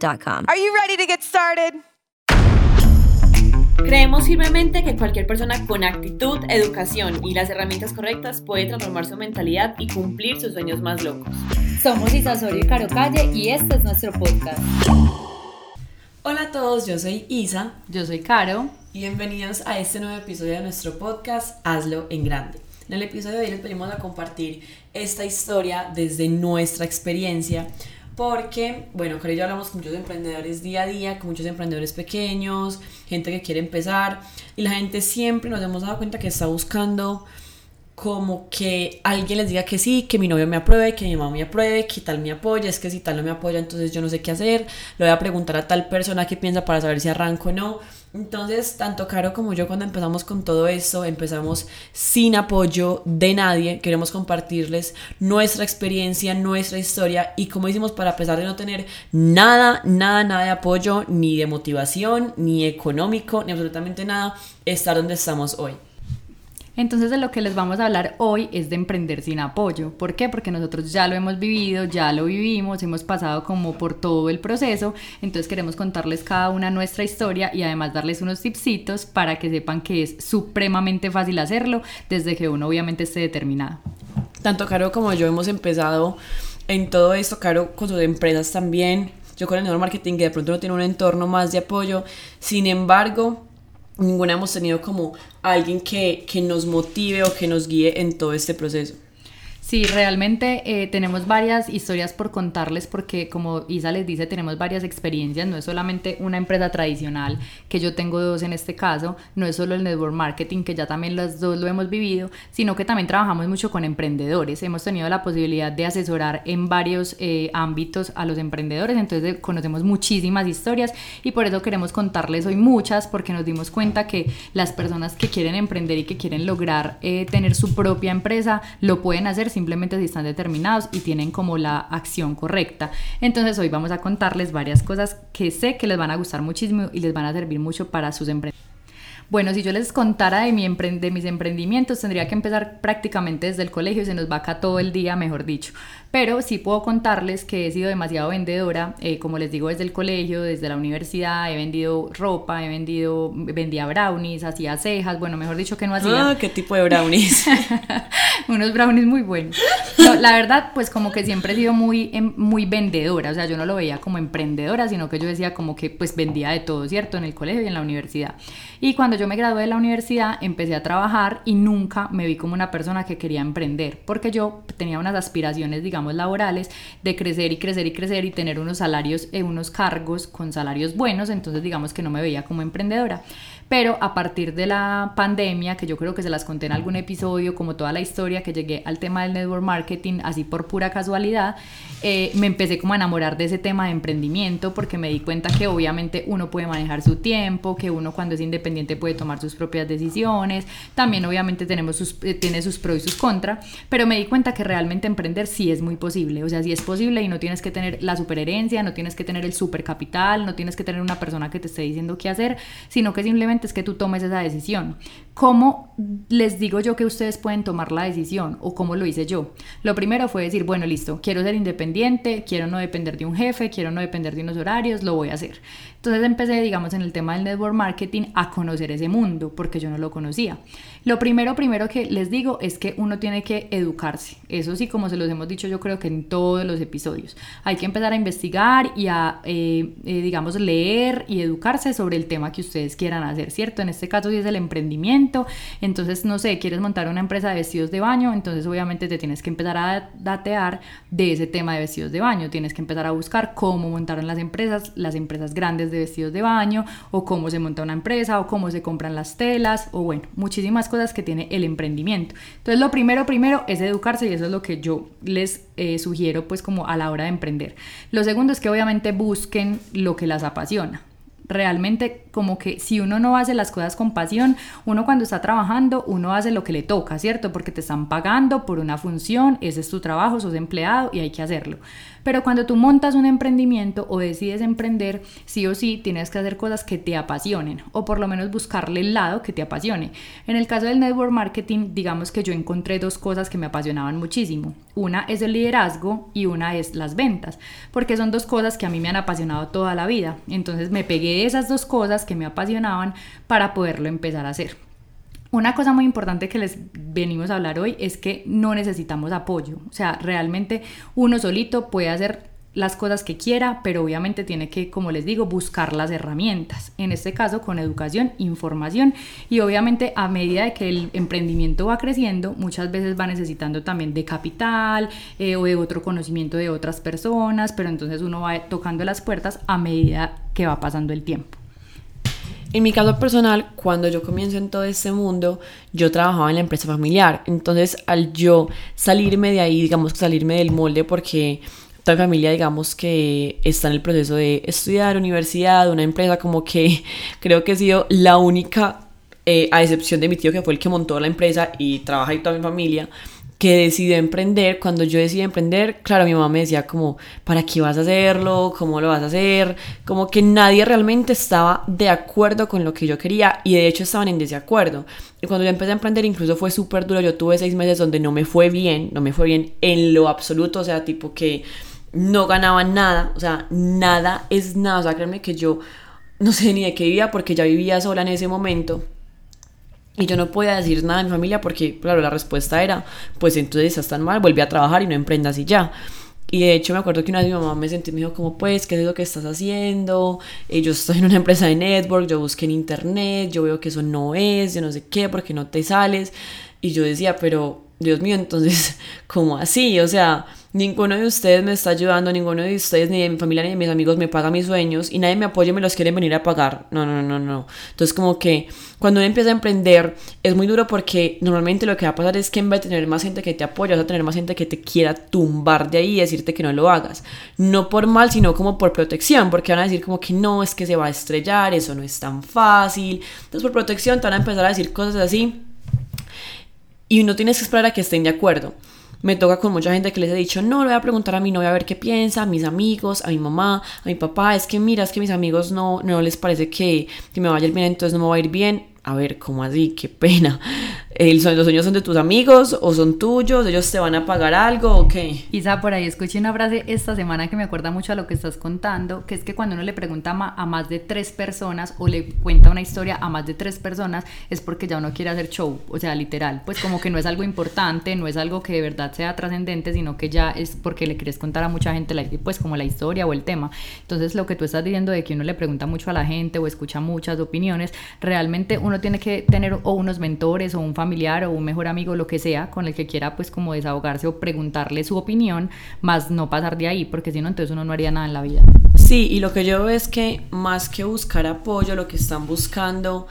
Are you ready to get started? Creemos firmemente que cualquier persona con actitud, educación y las herramientas correctas puede transformar su mentalidad y cumplir sus sueños más locos. Somos Isa Osorio y Caro Calle y este es nuestro podcast. Hola a todos, yo soy Isa Yo soy Caro. y bienvenidos a este nuevo episodio de nuestro podcast Hazlo en Grande. En el episodio de hoy les venimos a compartir esta historia desde nuestra experiencia porque, bueno, con ello hablamos con muchos emprendedores día a día, con muchos emprendedores pequeños, gente que quiere empezar y la gente siempre nos hemos dado cuenta que está buscando como que alguien les diga que sí, que mi novio me apruebe, que mi mamá me apruebe, que tal me apoya, es que si tal no me apoya, entonces yo no sé qué hacer, le voy a preguntar a tal persona qué piensa para saber si arranco o no. Entonces, tanto Caro como yo cuando empezamos con todo esto, empezamos sin apoyo de nadie, queremos compartirles nuestra experiencia, nuestra historia y como hicimos para a pesar de no tener nada, nada, nada de apoyo, ni de motivación, ni económico, ni absolutamente nada, estar donde estamos hoy. Entonces de lo que les vamos a hablar hoy es de emprender sin apoyo. ¿Por qué? Porque nosotros ya lo hemos vivido, ya lo vivimos, hemos pasado como por todo el proceso, entonces queremos contarles cada una nuestra historia y además darles unos tipsitos para que sepan que es supremamente fácil hacerlo desde que uno obviamente esté determinado. Tanto Caro como yo hemos empezado en todo esto, Caro con sus empresas también, yo con el nuevo marketing que de pronto no tiene un entorno más de apoyo, sin embargo, ninguna hemos tenido como alguien que, que nos motive o que nos guíe en todo este proceso. Sí, realmente eh, tenemos varias historias por contarles porque como Isa les dice, tenemos varias experiencias, no es solamente una empresa tradicional, que yo tengo dos en este caso, no es solo el network marketing, que ya también las dos lo hemos vivido, sino que también trabajamos mucho con emprendedores, hemos tenido la posibilidad de asesorar en varios eh, ámbitos a los emprendedores, entonces conocemos muchísimas historias y por eso queremos contarles hoy muchas, porque nos dimos cuenta que las personas que quieren emprender y que quieren lograr eh, tener su propia empresa, lo pueden hacer simplemente si están determinados y tienen como la acción correcta. Entonces hoy vamos a contarles varias cosas que sé que les van a gustar muchísimo y les van a servir mucho para sus emprendimientos. Bueno, si yo les contara de, mis emprendimientos, tendría que empezar prácticamente desde el colegio y se nos va acá todo el día, mejor dicho. Pero sí puedo contarles que he sido demasiado vendedora, eh, como les digo, desde el colegio, desde la universidad, he vendido ropa, he vendido, vendía brownies, hacía cejas, bueno, mejor dicho que no hacía. Ah, ¿qué tipo de brownies? unos brownies muy buenos. No, la verdad, pues como que siempre he sido muy, em, muy vendedora, o sea, yo no lo veía como emprendedora, sino que yo decía como que pues vendía de todo, ¿cierto? En el colegio y en la universidad. Y cuando yo me gradué de la universidad, empecé a trabajar y nunca me vi como una persona que quería emprender, porque yo tenía unas aspiraciones, digamos, laborales de crecer y crecer y crecer y tener unos salarios, eh, unos cargos con salarios buenos, entonces digamos que no me veía como emprendedora. Pero a partir de la pandemia, que yo creo que se las conté en algún episodio, como toda la historia, que llegué al tema del network marketing así por pura casualidad, eh, me empecé como a enamorar de ese tema de emprendimiento porque me di cuenta que obviamente uno puede manejar su tiempo, que uno cuando es independiente puede tomar sus propias decisiones, también obviamente tenemos sus, eh, tiene sus pros y sus contras, pero me di cuenta que realmente emprender sí es muy posible, o sea, sí es posible y no tienes que tener la superherencia, no tienes que tener el super capital, no tienes que tener una persona que te esté diciendo qué hacer, sino que simplemente es que tú tomes esa decisión. ¿Cómo les digo yo que ustedes pueden tomar la decisión o cómo lo hice yo? Lo primero fue decir, bueno, listo, quiero ser independiente, quiero no depender de un jefe, quiero no depender de unos horarios, lo voy a hacer. Entonces empecé, digamos, en el tema del network marketing a conocer ese mundo porque yo no lo conocía. Lo primero, primero que les digo es que uno tiene que educarse. Eso sí, como se los hemos dicho yo creo que en todos los episodios. Hay que empezar a investigar y a, eh, eh, digamos, leer y educarse sobre el tema que ustedes quieran hacer, ¿cierto? En este caso sí es el emprendimiento. Entonces, no sé, quieres montar una empresa de vestidos de baño, entonces obviamente te tienes que empezar a datear de ese tema de vestidos de baño. Tienes que empezar a buscar cómo montaron las empresas, las empresas grandes de vestidos de baño, o cómo se monta una empresa, o cómo se compran las telas, o bueno, muchísimas cosas que tiene el emprendimiento. Entonces lo primero, primero es educarse y eso es lo que yo les eh, sugiero pues como a la hora de emprender. Lo segundo es que obviamente busquen lo que las apasiona realmente como que si uno no hace las cosas con pasión, uno cuando está trabajando, uno hace lo que le toca, ¿cierto? Porque te están pagando por una función, ese es tu trabajo, sos empleado y hay que hacerlo. Pero cuando tú montas un emprendimiento o decides emprender, sí o sí tienes que hacer cosas que te apasionen o por lo menos buscarle el lado que te apasione. En el caso del network marketing, digamos que yo encontré dos cosas que me apasionaban muchísimo. Una es el liderazgo y una es las ventas, porque son dos cosas que a mí me han apasionado toda la vida. Entonces me pegué de esas dos cosas que me apasionaban para poderlo empezar a hacer. Una cosa muy importante que les venimos a hablar hoy es que no necesitamos apoyo. O sea, realmente uno solito puede hacer las cosas que quiera, pero obviamente tiene que, como les digo, buscar las herramientas. En este caso, con educación, información y obviamente a medida de que el emprendimiento va creciendo, muchas veces va necesitando también de capital eh, o de otro conocimiento de otras personas, pero entonces uno va tocando las puertas a medida que va pasando el tiempo. En mi caso personal, cuando yo comienzo en todo este mundo, yo trabajaba en la empresa familiar. Entonces, al yo salirme de ahí, digamos, salirme del molde, porque toda mi familia, digamos, que está en el proceso de estudiar, universidad, una empresa, como que creo que he sido la única, eh, a excepción de mi tío, que fue el que montó la empresa y trabaja ahí toda mi familia que decidió emprender, cuando yo decidí emprender, claro, mi mamá me decía como, ¿para qué vas a hacerlo? ¿Cómo lo vas a hacer? Como que nadie realmente estaba de acuerdo con lo que yo quería y de hecho estaban en desacuerdo. Y cuando yo empecé a emprender incluso fue súper duro, yo tuve seis meses donde no me fue bien, no me fue bien en lo absoluto, o sea, tipo que no ganaba nada, o sea, nada es nada, o sea, créanme que yo no sé ni de qué vivía porque ya vivía sola en ese momento y yo no podía decir nada a mi familia porque, claro, la respuesta era, pues entonces estás tan mal, vuelve a trabajar y no emprendas y ya. Y de hecho me acuerdo que una vez mi mamá me sentí y me dijo como, pues, ¿qué es lo que estás haciendo? Eh, yo estoy en una empresa de network, yo busqué en internet, yo veo que eso no es, yo no sé qué, porque no te sales. Y yo decía, pero, Dios mío, entonces, ¿cómo así? O sea, ninguno de ustedes me está ayudando, ninguno de ustedes, ni de mi familia, ni de mis amigos me paga mis sueños y nadie me apoya y me los quieren venir a pagar. No, no, no, no. Entonces como que cuando uno empieza a emprender es muy duro porque normalmente lo que va a pasar es que en vez de tener más gente que te apoya, vas a tener más gente que te quiera tumbar de ahí y decirte que no lo hagas. No por mal, sino como por protección, porque van a decir como que no, es que se va a estrellar, eso no es tan fácil. Entonces por protección te van a empezar a decir cosas así y uno tiene que esperar a que estén de acuerdo. Me toca con mucha gente que les he dicho, no, le voy a preguntar a mi novia a ver qué piensa, a mis amigos, a mi mamá, a mi papá, es que mira, es que mis amigos no, no les parece que, que me vaya a ir bien, entonces no me va a ir bien a ver, ¿cómo así? Qué pena. ¿El, ¿Los sueños son de tus amigos o son tuyos? ¿Ellos te van a pagar algo o qué? Isa, por ahí escuché una frase esta semana que me acuerda mucho a lo que estás contando, que es que cuando uno le pregunta a más de tres personas o le cuenta una historia a más de tres personas, es porque ya uno quiere hacer show, o sea, literal, pues como que no es algo importante, no es algo que de verdad sea trascendente, sino que ya es porque le quieres contar a mucha gente, pues como la historia o el tema. Entonces, lo que tú estás diciendo de que uno le pregunta mucho a la gente o escucha muchas opiniones, realmente uno tiene que tener o unos mentores o un familiar o un mejor amigo, lo que sea, con el que quiera pues como desahogarse o preguntarle su opinión, más no pasar de ahí, porque si no, entonces uno no haría nada en la vida. Sí, y lo que yo veo es que más que buscar apoyo, lo que están buscando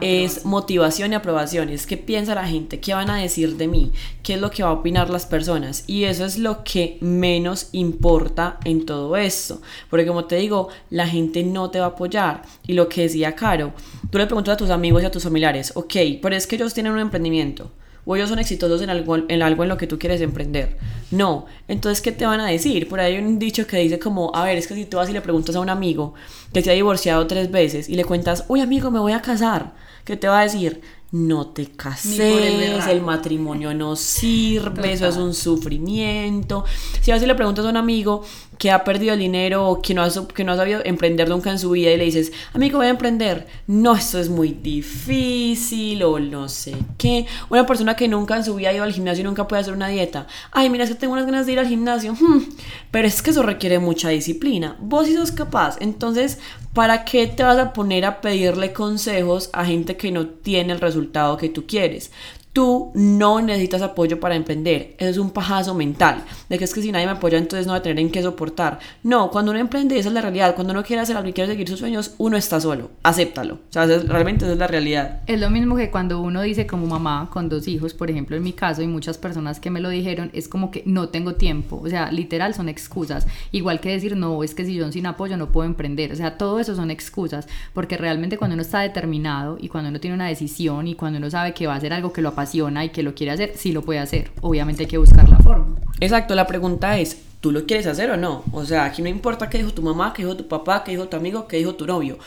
es motivación y aprobación, es qué piensa la gente, qué van a decir de mí, qué es lo que va a opinar las personas. Y eso es lo que menos importa en todo esto, porque como te digo, la gente no te va a apoyar. Y lo que decía Caro, tú le preguntas a tus amigos y a tus familiares, ok, pero es que ellos tienen un emprendimiento o ellos son exitosos en algo, en algo en lo que tú quieres emprender. No, entonces, ¿qué te van a decir? Por ahí hay un dicho que dice como, a ver, es que si tú vas y le preguntas a un amigo que se ha divorciado tres veces y le cuentas, uy amigo, me voy a casar, ¿qué te va a decir? no te el cases, berraco. el matrimonio no sirve, eso es un sufrimiento. Si vas y le preguntas a un amigo que ha perdido el dinero o que no, ha, que no ha sabido emprender nunca en su vida y le dices, amigo, voy a emprender, no, esto es muy difícil o no sé qué. Una persona que nunca en su vida ha ido al gimnasio y nunca puede hacer una dieta, ay, mira, es que tengo unas ganas de ir al gimnasio, Hmm, pero es que eso requiere mucha disciplina. Vos sí sos capaz, entonces, ¿para qué te vas a poner a pedirle consejos a gente que no tiene el resultado que tú quieres? Tú no necesitas apoyo para emprender. Eso es un pajazo mental. De que es que si nadie me apoya, entonces no voy a tener en qué soportar. No, cuando uno emprende, esa es la realidad. Cuando uno quiere hacer algo y quiere seguir sus sueños, uno está solo. Acéptalo. O sea, realmente esa es la realidad. Es lo mismo que cuando uno dice como mamá con dos hijos, por ejemplo en mi caso y muchas personas que me lo dijeron, es como que no tengo tiempo, o sea, literal son excusas, igual que decir no, es que si yo sin apoyo no puedo emprender, o sea, todo eso son excusas, porque realmente cuando uno está determinado y cuando uno tiene una decisión y cuando uno sabe que va a hacer algo que lo apasiona y que lo quiere hacer, sí lo puede hacer, obviamente hay que buscar la forma. Exacto, la pregunta es, ¿tú lo quieres hacer o no? O sea, aquí no importa qué dijo tu mamá, qué dijo tu papá, qué dijo tu amigo, qué dijo tu novio.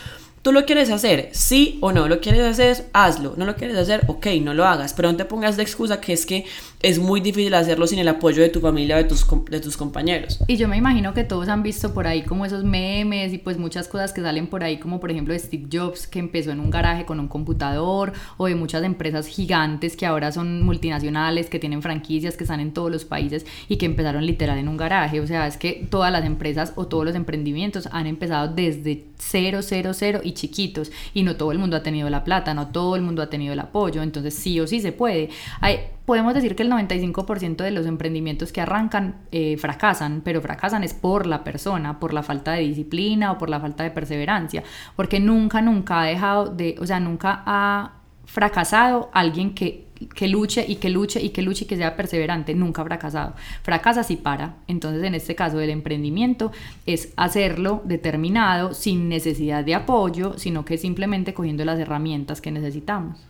¿Tú lo quieres hacer? Sí o no. ¿Lo quieres hacer? Hazlo. ¿No lo quieres hacer? Ok, no lo hagas. Pero no te pongas de excusa que es que es muy difícil hacerlo sin el apoyo de tu familia de tus, de tus compañeros. Y yo me imagino que todos han visto por ahí como esos memes y pues muchas cosas que salen por ahí, como por ejemplo de Steve Jobs que empezó en un garaje con un computador, o de muchas empresas gigantes que ahora son multinacionales, que tienen franquicias, que están en todos los países y que empezaron literal en un garaje. O sea, es que todas las empresas o todos los emprendimientos han empezado desde cero, cero, cero y chiquitos. Y no todo el mundo ha tenido la plata, no todo el mundo ha tenido el apoyo. Entonces sí o sí se puede. Hay, podemos decir que el 95% de los emprendimientos que arrancan eh, fracasan, pero fracasan es por la persona, por la falta de disciplina o por la falta de perseverancia, porque nunca, nunca ha dejado de, o sea, nunca ha fracasado alguien que, que luche y que luche y que luche y que sea perseverante, nunca fracasado. Fracasa si para. Entonces, en este caso del emprendimiento, es hacerlo determinado, sin necesidad de apoyo, sino que simplemente cogiendo las herramientas que necesitamos.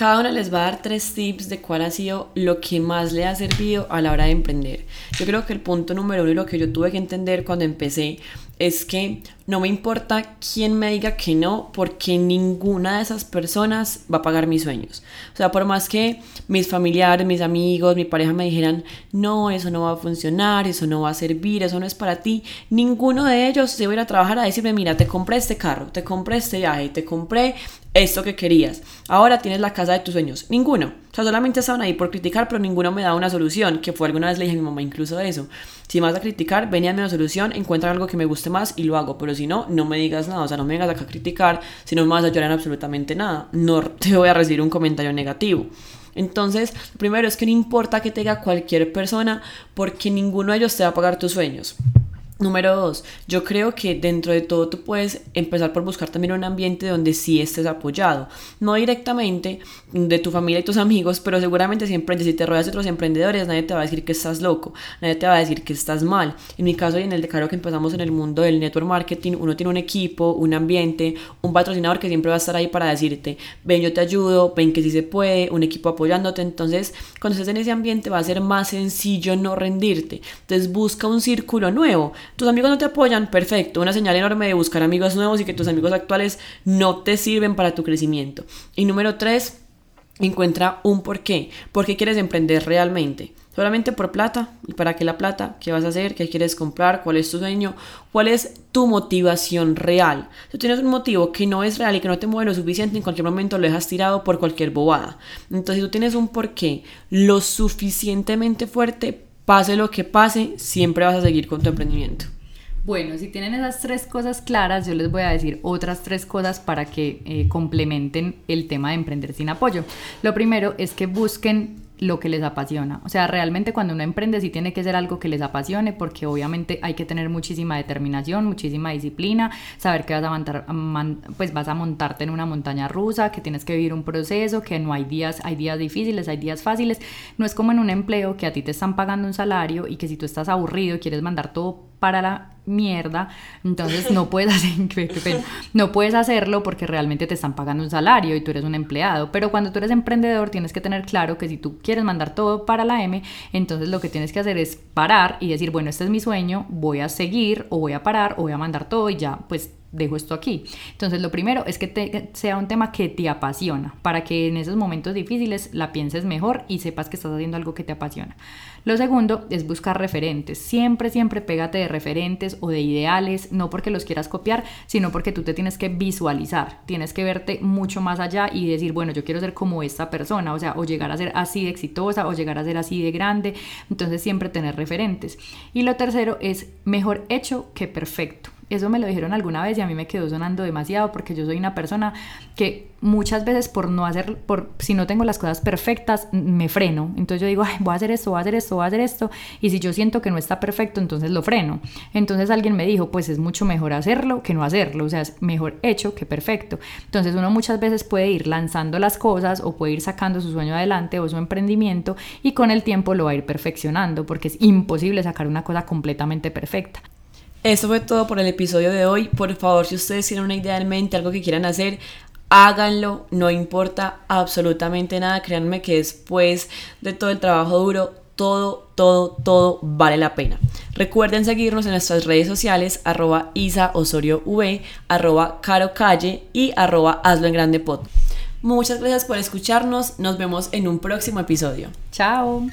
Cada una les va a dar tres tips de cuál ha sido lo que más le ha servido a la hora de emprender. Yo creo que el punto número uno y lo que yo tuve que entender cuando empecé es que no me importa quién me diga que no, porque ninguna de esas personas va a pagar mis sueños. O sea, por más que mis familiares, mis amigos, mi pareja me dijeran, no, eso no va a funcionar, eso no va a servir, eso no es para ti, ninguno de ellos se va a a trabajar a decirme, mira, te compré este carro, te compré este viaje, te compré esto que querías. Ahora tienes la casa de tus sueños. Ninguno. O sea, solamente estaban ahí por criticar, pero ninguno me da una solución, que fue alguna vez le dije a mi mamá incluso eso. Si vas a criticar, ven dame una solución, encuentra algo que me guste más y lo hago, pero si no, no me digas nada, o sea, no me vengas acá a criticar, si no me vas a llorar en absolutamente nada, no te voy a recibir un comentario negativo. Entonces, lo primero es que no importa que te diga cualquier persona, porque ninguno de ellos te va a pagar tus sueños. Número dos, yo creo que dentro de todo tú puedes empezar por buscar también un ambiente donde sí estés apoyado. No directamente de tu familia y tus amigos, pero seguramente siempre si te rodeas de otros emprendedores, nadie te va a decir que estás loco, nadie te va a decir que estás mal. En mi caso y en el de Caro que empezamos en el mundo del network marketing, uno tiene un equipo, un ambiente, un patrocinador que siempre va a estar ahí para decirte, ven yo te ayudo, ven que sí se puede, un equipo apoyándote. Entonces, cuando estés en ese ambiente va a ser más sencillo no rendirte. Entonces, busca un círculo nuevo tus amigos no te apoyan, perfecto, una señal enorme de buscar amigos nuevos y que tus amigos actuales no te sirven para tu crecimiento. Y número tres, encuentra un por qué. ¿Por qué quieres emprender realmente? ¿Solamente por plata? ¿Y para qué la plata? ¿Qué vas a hacer? ¿Qué quieres comprar? ¿Cuál es tu sueño? ¿Cuál es tu motivación real? Si tienes un motivo que no es real y que no te mueve lo suficiente, en cualquier momento lo dejas tirado por cualquier bobada. Entonces, si tú tienes un porqué lo suficientemente fuerte, pase lo que pase, siempre vas a seguir con tu emprendimiento. Bueno, si tienen esas tres cosas claras, yo les voy a decir otras tres cosas para que eh, complementen el tema de emprender sin apoyo. Lo primero es que busquen lo que les apasiona. O sea, realmente cuando uno emprende sí tiene que ser algo que les apasione porque obviamente hay que tener muchísima determinación, muchísima disciplina, saber que vas a, montar, pues vas a montarte en una montaña rusa, que tienes que vivir un proceso, que no hay días, hay días difíciles, hay días fáciles. No es como en un empleo que a ti te están pagando un salario y que si tú estás aburrido y quieres mandar todo para la mierda, entonces no puedes hacer, no puedes hacerlo porque realmente te están pagando un salario y tú eres un empleado, pero cuando tú eres emprendedor tienes que tener claro que si tú quieres mandar todo para la M, entonces lo que tienes que hacer es parar y decir, bueno, este es mi sueño, voy a seguir o voy a parar o voy a mandar todo y ya, pues dejo esto aquí. Entonces, lo primero es que sea un tema que te apasiona, para que en esos momentos difíciles la pienses mejor y sepas que estás haciendo algo que te apasiona. Lo segundo es buscar referentes. Siempre, siempre pégate de referentes o de ideales, no porque los quieras copiar, sino porque tú te tienes que visualizar, tienes que verte mucho más allá y decir, bueno, yo quiero ser como esta persona, o sea, o llegar a ser así de exitosa o llegar a ser así de grande. Entonces, siempre tener referentes. Y lo tercero es mejor hecho que perfecto. Eso me lo dijeron alguna vez y a mí me quedó sonando demasiado porque yo soy una persona que muchas veces por no hacer, por si no tengo las cosas perfectas, me freno. Entonces yo digo, voy a hacer esto, voy a hacer esto, voy a hacer esto. Y si yo siento que no está perfecto, entonces lo freno. Entonces alguien me dijo, pues es mucho mejor hacerlo que no hacerlo. O sea, es mejor hecho que perfecto. Entonces uno muchas veces puede ir lanzando las cosas o puede ir sacando su sueño adelante o su emprendimiento y con el tiempo lo va a ir perfeccionando porque es imposible sacar una cosa completamente perfecta. Esto fue todo por el episodio de hoy. Por favor, si ustedes tienen una idea en mente, algo que quieran hacer, háganlo. No importa absolutamente nada. Créanme que después de todo el trabajo duro, todo, todo, todo vale la pena. Recuerden seguirnos en nuestras redes sociales, arroba Isa arroba Caro Calle y arroba Hazlo en Grande. Muchas gracias por escucharnos. Nos vemos en un próximo episodio. Chao.